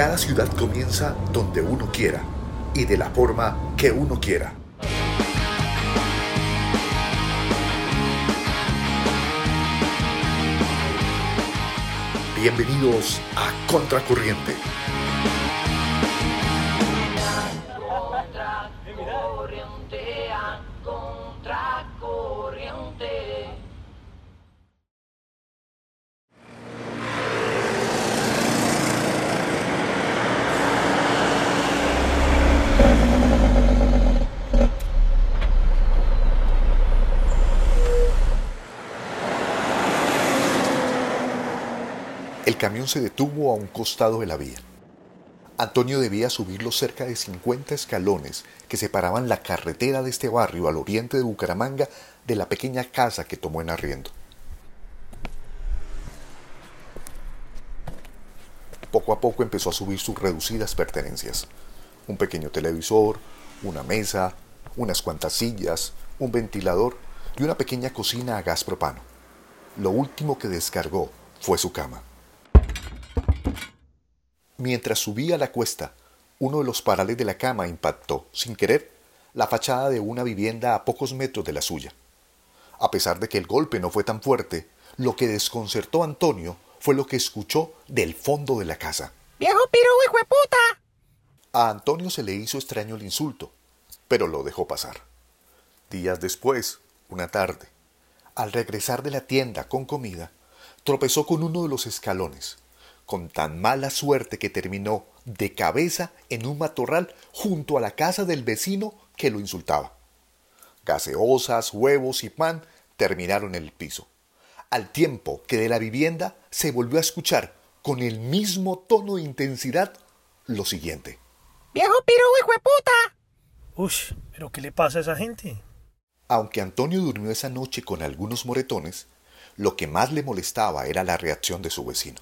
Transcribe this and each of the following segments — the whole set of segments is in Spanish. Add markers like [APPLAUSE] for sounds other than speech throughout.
Cada ciudad comienza donde uno quiera y de la forma que uno quiera. Bienvenidos a Contracorriente. Camión se detuvo a un costado de la vía. Antonio debía subir los cerca de 50 escalones que separaban la carretera de este barrio al oriente de Bucaramanga de la pequeña casa que tomó en arriendo. Poco a poco empezó a subir sus reducidas pertenencias. Un pequeño televisor, una mesa, unas cuantas sillas, un ventilador y una pequeña cocina a gas propano. Lo último que descargó fue su cama. Mientras subía la cuesta, uno de los parales de la cama impactó, sin querer, la fachada de una vivienda a pocos metros de la suya. A pesar de que el golpe no fue tan fuerte, lo que desconcertó a Antonio fue lo que escuchó del fondo de la casa. ¡Viejo piro, hijo de puta! A Antonio se le hizo extraño el insulto, pero lo dejó pasar. Días después, una tarde, al regresar de la tienda con comida, tropezó con uno de los escalones con tan mala suerte que terminó de cabeza en un matorral junto a la casa del vecino que lo insultaba. Gaseosas, huevos y pan terminaron en el piso, al tiempo que de la vivienda se volvió a escuchar con el mismo tono de intensidad lo siguiente. ¡Viejo piro, hijo de puta! Uy, ¿pero qué le pasa a esa gente? Aunque Antonio durmió esa noche con algunos moretones, lo que más le molestaba era la reacción de su vecino.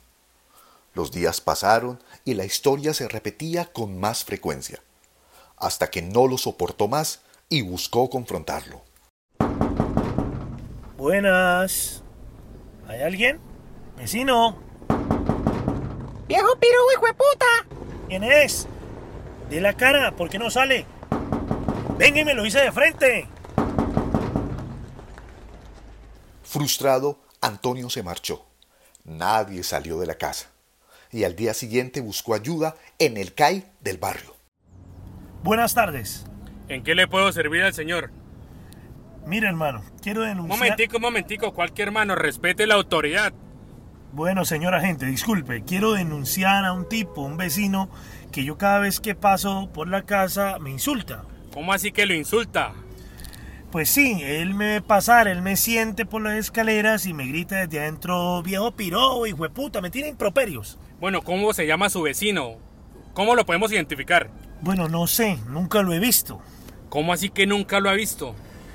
Los días pasaron y la historia se repetía con más frecuencia, hasta que no lo soportó más y buscó confrontarlo. Buenas. ¿Hay alguien? Vecino. ¡Viejo piro, hijo de puta! ¿Quién es? De la cara, ¿por qué no sale? Venga y me lo hice de frente. Frustrado, Antonio se marchó. Nadie salió de la casa y al día siguiente buscó ayuda en el CAI del barrio. Buenas tardes. ¿En qué le puedo servir al señor? Mira, hermano, quiero denunciar... Momentico, momentico, cualquier hermano, respete la autoridad. Bueno, señor agente, disculpe, quiero denunciar a un tipo, un vecino, que yo cada vez que paso por la casa me insulta. ¿Cómo así que lo insulta? Pues sí, él me ve pasar, él me siente por las escaleras y me grita desde adentro, viejo piro, hijo de puta, me tiene improperios. Bueno, ¿cómo se llama su vecino? ¿Cómo lo podemos identificar? Bueno, no sé, nunca lo he visto. ¿Cómo así que nunca lo ha visto?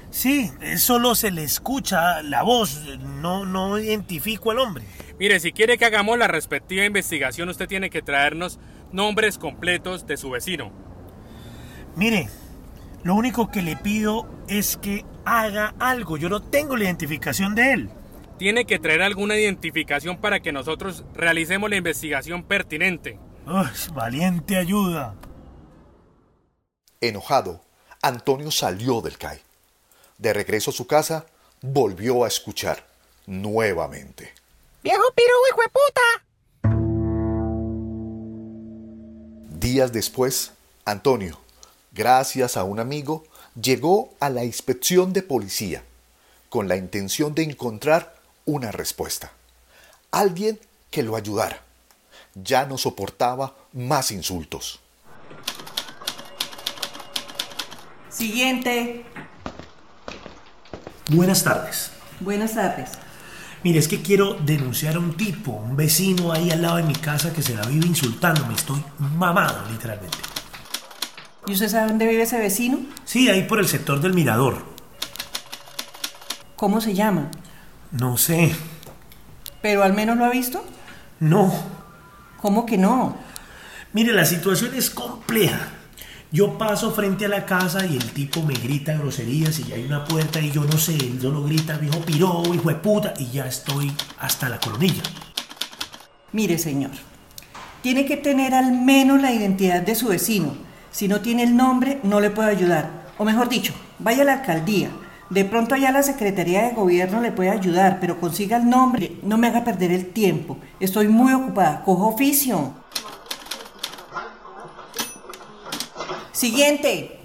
Sí, solo se le escucha la voz, no, no identifico al hombre. Mire, si quiere que hagamos la respectiva investigación, usted tiene que traernos nombres completos de su vecino. Mire, lo único que le pido es que haga algo, yo no tengo la identificación de él tiene que traer alguna identificación para que nosotros realicemos la investigación pertinente. valiente ayuda. Enojado, Antonio salió del CAI. De regreso a su casa, volvió a escuchar nuevamente. ¡Viejo piro, hijo de puta! Días después, Antonio, gracias a un amigo, llegó a la inspección de policía con la intención de encontrar una respuesta. Alguien que lo ayudara. Ya no soportaba más insultos. Siguiente. Buenas tardes. Buenas tardes. Mire, es que quiero denunciar a un tipo, un vecino ahí al lado de mi casa que se la vive insultando. Me estoy mamado, literalmente. ¿Y usted sabe dónde vive ese vecino? Sí, ahí por el sector del mirador. ¿Cómo se llama? No sé. ¿Pero al menos lo ha visto? No. ¿Cómo que no? Mire, la situación es compleja. Yo paso frente a la casa y el tipo me grita groserías y hay una puerta y yo no sé, él solo grita, viejo piro, hijo de puta, y ya estoy hasta la coronilla. Mire, señor, Tiene que tener al menos la identidad de su vecino. Si no tiene el nombre, no le puedo ayudar. O mejor dicho, vaya a la alcaldía. De pronto allá la Secretaría de Gobierno le puede ayudar, pero consiga el nombre. No me haga perder el tiempo. Estoy muy ocupada. Cojo oficio. Siguiente.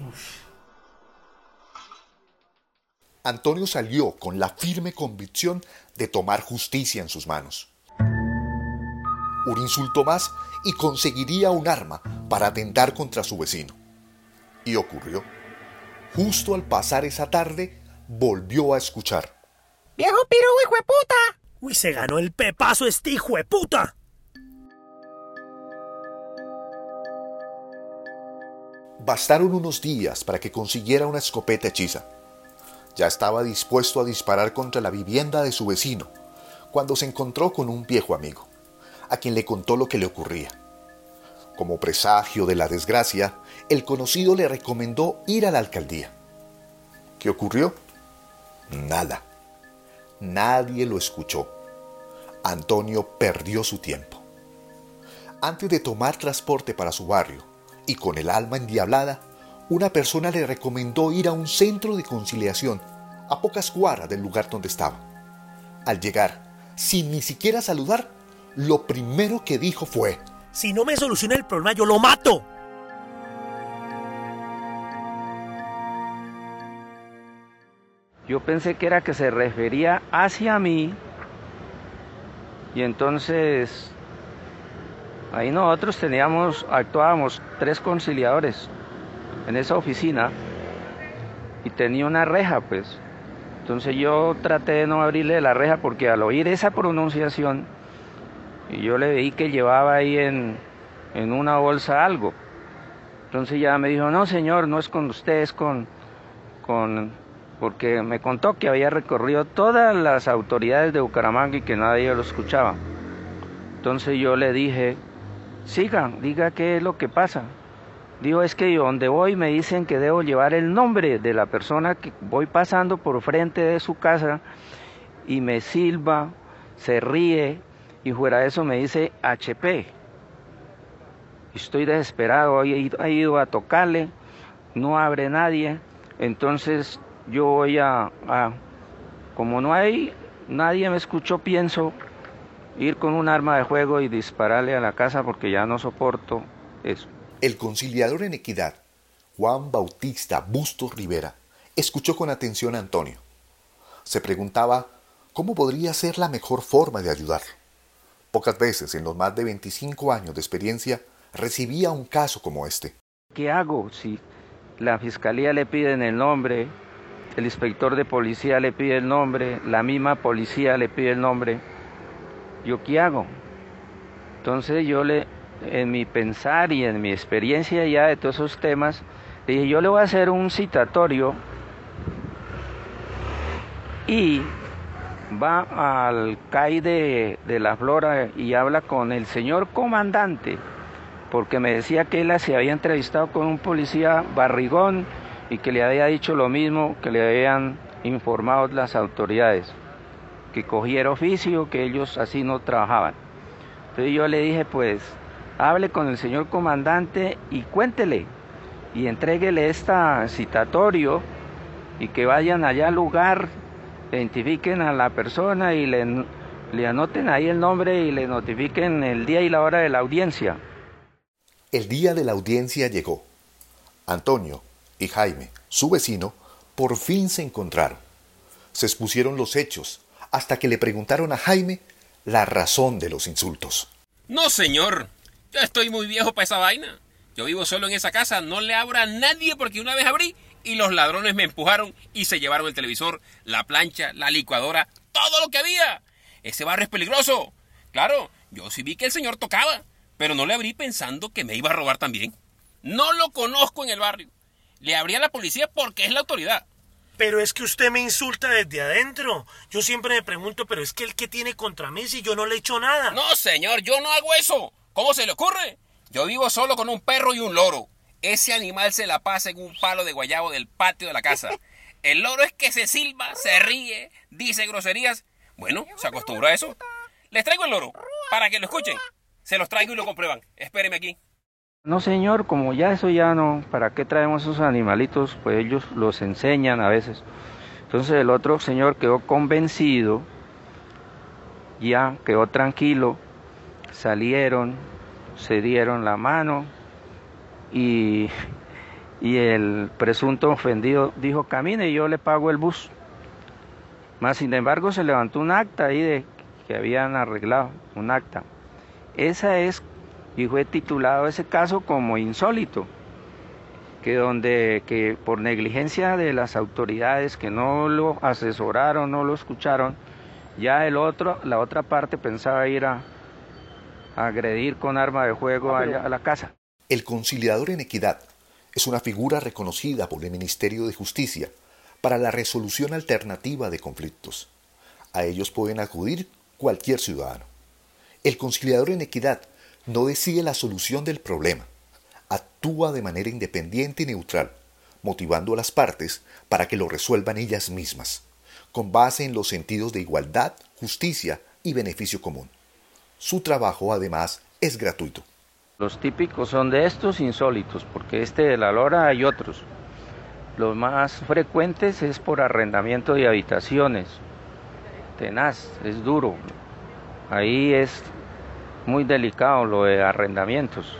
Antonio salió con la firme convicción de tomar justicia en sus manos. Un insulto más y conseguiría un arma para atentar contra su vecino. Y ocurrió. Justo al pasar esa tarde, volvió a escuchar. ¡Viejo pirujo, hijo de puta! Uy, se ganó el pepazo este hijo de puta. Bastaron unos días para que consiguiera una escopeta hechiza. Ya estaba dispuesto a disparar contra la vivienda de su vecino, cuando se encontró con un viejo amigo, a quien le contó lo que le ocurría. Como presagio de la desgracia, el conocido le recomendó ir a la alcaldía. ¿Qué ocurrió? Nada. Nadie lo escuchó. Antonio perdió su tiempo. Antes de tomar transporte para su barrio y con el alma endiablada, una persona le recomendó ir a un centro de conciliación a pocas cuadras del lugar donde estaba. Al llegar, sin ni siquiera saludar, lo primero que dijo fue, Si no me soluciona el problema, yo lo mato. Yo pensé que era que se refería hacia mí y entonces ahí nosotros teníamos, actuábamos tres conciliadores en esa oficina y tenía una reja pues. Entonces yo traté de no abrirle la reja porque al oír esa pronunciación yo le veí que llevaba ahí en, en una bolsa algo. Entonces ya me dijo, no señor, no es con usted, es con, con porque me contó que había recorrido todas las autoridades de Bucaramanga y que nadie lo escuchaba. Entonces yo le dije, siga, diga qué es lo que pasa. Dijo, es que donde voy me dicen que debo llevar el nombre de la persona que voy pasando por frente de su casa y me silba, se ríe y fuera de eso me dice HP. Estoy desesperado, he ido a tocarle, no abre nadie, entonces yo voy a, a, como no hay, nadie me escuchó, pienso ir con un arma de juego y dispararle a la casa porque ya no soporto eso. El conciliador en equidad, Juan Bautista Bustos Rivera, escuchó con atención a Antonio. Se preguntaba cómo podría ser la mejor forma de ayudarlo. Pocas veces en los más de 25 años de experiencia recibía un caso como este. ¿Qué hago si la fiscalía le piden el nombre, el inspector de policía le pide el nombre, la misma policía le pide el nombre? ¿Yo qué hago? Entonces yo le, en mi pensar y en mi experiencia ya de todos esos temas, dije, yo le voy a hacer un citatorio y va al CAI de, de, la Flora y habla con el señor comandante, porque me decía que él se había entrevistado con un policía barrigón y que le había dicho lo mismo que le habían informado las autoridades, que cogiera oficio, que ellos así no trabajaban. Entonces yo le dije, pues, hable con el señor comandante y cuéntele y entréguele este citatorio y que vayan allá al lugar identifiquen a la persona y le, anoten ahí el nombre y le notifiquen el día y la hora de la audiencia. El día de la audiencia llegó. Antonio y Jaime, su vecino, por fin se encontraron. Se expusieron los hechos hasta que le preguntaron a Jaime la razón de los insultos. No, señor. Yo estoy muy viejo para esa vaina. Yo vivo solo en esa casa, no le abro a nadie porque una vez abrí y los ladrones me empujaron y se llevaron el televisor, la plancha, la licuadora, todo lo que había. Ese barrio es peligroso. Claro, yo sí vi que el señor tocaba, pero no le abrí pensando que me iba a robar también. No lo conozco en el barrio. Le abrí a la policía porque es la autoridad. Pero es que usted me insulta desde adentro. Yo siempre me pregunto, pero es que el que tiene contra mí si yo no le he hecho nada. No, señor, yo no hago eso. ¿Cómo se le ocurre? Yo vivo solo con un perro y un loro. Ese animal se la pasa en un palo de guayabo del patio de la casa. [LAUGHS] El loro es que se silba, se ríe, dice groserías. Bueno, se acostumbró a eso. Les traigo el loro para que lo escuchen. Se los traigo y lo comprueban. Espéreme aquí. No, señor, como ya eso ya no, ¿para qué traemos esos animalitos? Pues ellos los enseñan a veces. Entonces el otro señor quedó convencido, ya quedó tranquilo, salieron, se dieron la mano y, y el presunto ofendido dijo, camine y yo le pago el bus. Más sin embargo se levantó un acta ahí de que habían arreglado, un acta. Esa es, y fue titulado ese caso como insólito, que donde que por negligencia de las autoridades que no lo asesoraron, no lo escucharon, ya el otro, la otra parte pensaba ir a, a agredir con arma de fuego allá a la casa. El conciliador en equidad es una figura reconocida por el Ministerio de Justicia para la resolución alternativa de conflictos. A ellos pueden acudir cualquier ciudadano. El conciliador en equidad no decide la solución del problema, actúa de manera independiente y neutral, motivando a las partes para que lo resuelvan ellas mismas, con base en los sentidos de igualdad, justicia y beneficio común. Su trabajo, además, es gratuito. Los típicos son de estos insólitos, porque este de la Lora hay otros. Los más frecuentes es por arrendamiento de habitaciones. Tenaz, es duro. Ahí es muy delicado lo de arrendamientos.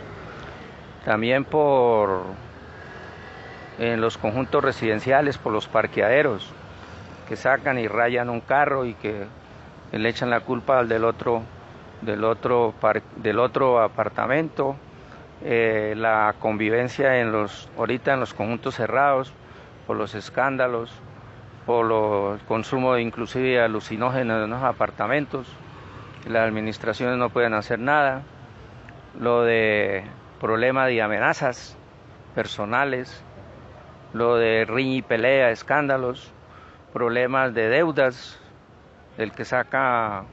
También por en los conjuntos residenciales, por los parqueaderos, que sacan y rayan un carro y que le echan la culpa al del otro, del otro, del otro apartamento. Eh, la convivencia en los, ahorita en los conjuntos cerrados, por los escándalos, por el consumo de inclusive alucinógenos en los apartamentos, las administraciones no pueden hacer nada, lo de problema de amenazas personales, lo de riña y pelea, escándalos, problemas de deudas, el que saca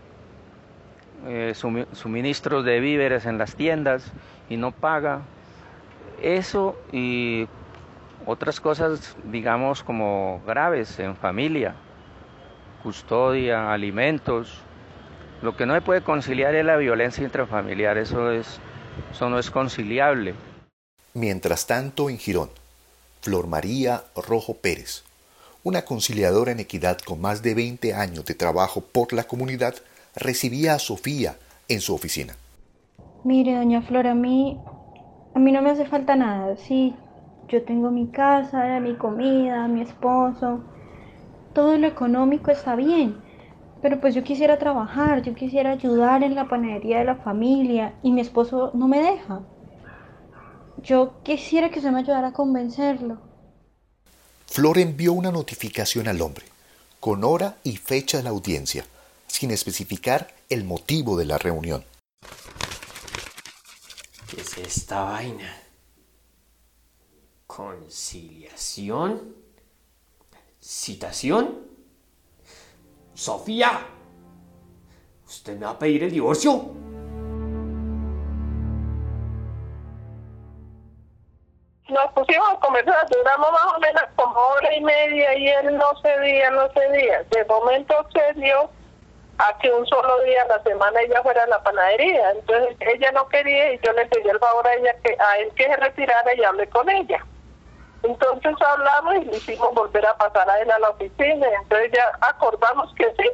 eh, suministros de víveres en las tiendas y no paga. Eso y otras cosas, digamos, como graves en familia, custodia, alimentos. Lo que no se puede conciliar es la violencia intrafamiliar, eso, es, eso no es conciliable. Mientras tanto, en Girón, Flor María Rojo Pérez, una conciliadora en equidad con más de 20 años de trabajo por la comunidad, recibía a Sofía en su oficina. Mire, doña Flor, a mí, a mí no me hace falta nada. Sí, yo tengo mi casa, mi comida, mi esposo. Todo lo económico está bien. Pero pues yo quisiera trabajar, yo quisiera ayudar en la panadería de la familia y mi esposo no me deja. Yo quisiera que se me ayudara a convencerlo. Flor envió una notificación al hombre, con hora y fecha de la audiencia, sin especificar el motivo de la reunión. ¿Qué es esta vaina? ¿Conciliación? ¿Citación? Sofía, ¿usted me va a pedir el divorcio? Nos pusimos a conversar, duramos más o menos como hora y media y él no cedía, no cedía. De momento se dio a que un solo día a la semana ella fuera a la panadería. Entonces ella no quería y yo le pedí el favor a ella que a él que se retirara y hable con ella. Entonces hablamos y le hicimos volver a pasar a él a la oficina. Entonces ya acordamos que sí,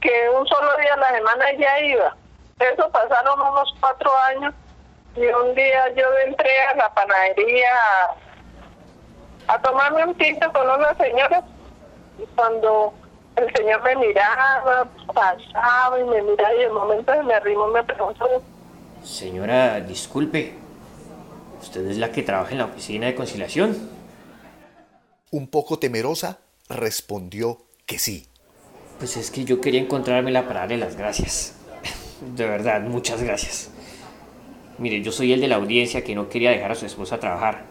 que un solo día a la semana ella iba. Eso pasaron unos cuatro años y un día yo entré a la panadería a, tomarme un tinto con una señora y cuando el señor me miraba, pasaba y me miraba y de momento me arrimó me preguntó. Señora, disculpe, ¿usted es la que trabaja en la oficina de conciliación? Un poco temerosa, respondió que sí. Pues es que yo quería encontrármela para darle las gracias. [LAUGHS] De verdad, muchas gracias. Mire, yo soy el de la audiencia que no quería dejar a su esposa trabajar,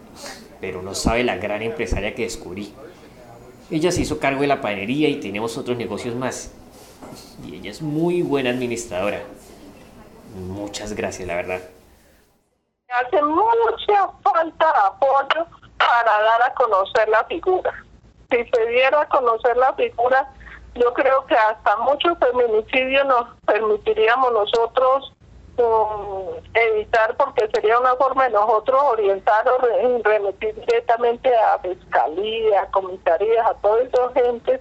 [LAUGHS] pero no sabe la gran empresaria que descubrí. Ella se hizo cargo de la panadería y tenemos otros negocios más. Y ella es muy buena administradora. Muchas gracias, la verdad. Hace mucha falta apoyo para dar a conocer la figura. Si se diera a conocer la figura, yo creo que hasta muchos feminicidios nos permitiríamos nosotros evitar porque sería una forma de nosotros orientar o remitir directamente a fiscalía, a comisarías, a toda esa gente,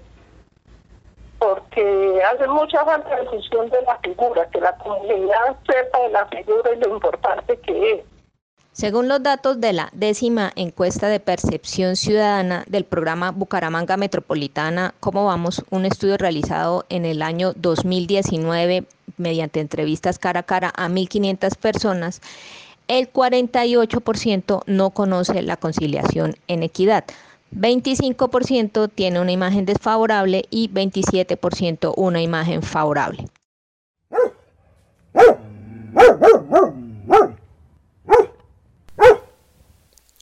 porque hace mucha falta de función de la figura, que la comunidad sepa de la figura y lo importante que es. Según los datos de la décima encuesta de percepción ciudadana del programa Bucaramanga Metropolitana, ¿Cómo vamos? Un estudio realizado en el año 2019 mediante entrevistas cara a cara a 1.500 personas, el 48% no conoce la conciliación en equidad. 25% tiene una imagen desfavorable y 27% una imagen favorable.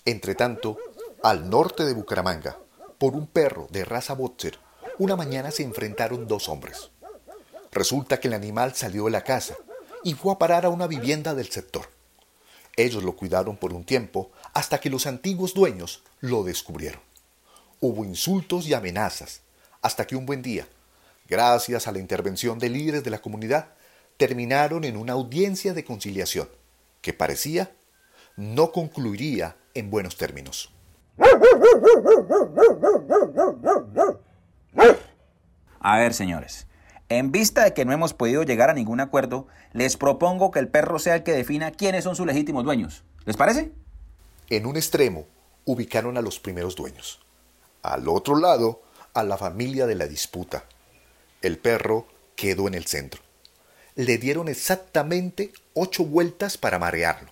Entretanto, al norte de Bucaramanga, por un perro de raza boxer, una mañana se enfrentaron dos hombres. Resulta que el animal salió de la casa y fue a parar a una vivienda del sector. Ellos lo cuidaron por un tiempo hasta que los antiguos dueños lo descubrieron. Hubo insultos y amenazas, hasta que un buen día, gracias a la intervención de líderes de la comunidad, terminaron en una audiencia de conciliación que parecía no concluiría en buenos términos. A ver, señores, en vista de que no hemos podido llegar a ningún acuerdo, les propongo que el perro sea el que defina quiénes son sus legítimos dueños. ¿Les parece? En un extremo ubicaron a los primeros dueños. Al otro lado, a la familia de la disputa. El perro quedó en el centro. Le dieron exactamente ocho vueltas para marearlo.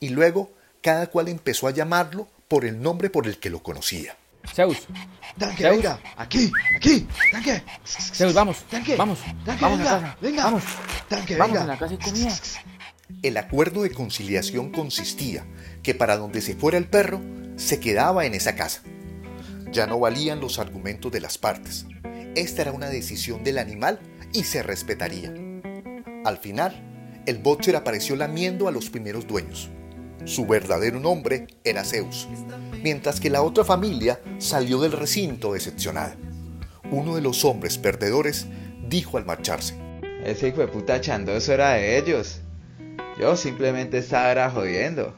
Y luego cada cual empezó a llamarlo por el nombre por el que lo conocía. Zeus. Danke, venga, aquí, aquí, Danke. Zeus, vamos, Danke. vamos, Danke, vamos venga, a casa, venga. vamos, Danke, vamos venga. a la casa y comida. El acuerdo de conciliación consistía que para donde se fuera el perro, se quedaba en esa casa. Ya no valían los argumentos de las partes. Esta era una decisión del animal y se respetaría. Al final, el boxer apareció lamiendo a los primeros dueños. Su verdadero nombre era Zeus, mientras que la otra familia salió del recinto decepcionada. Uno de los hombres perdedores dijo al marcharse. Ese hijo de puta chandoso era de ellos. Yo simplemente estaba jodiendo.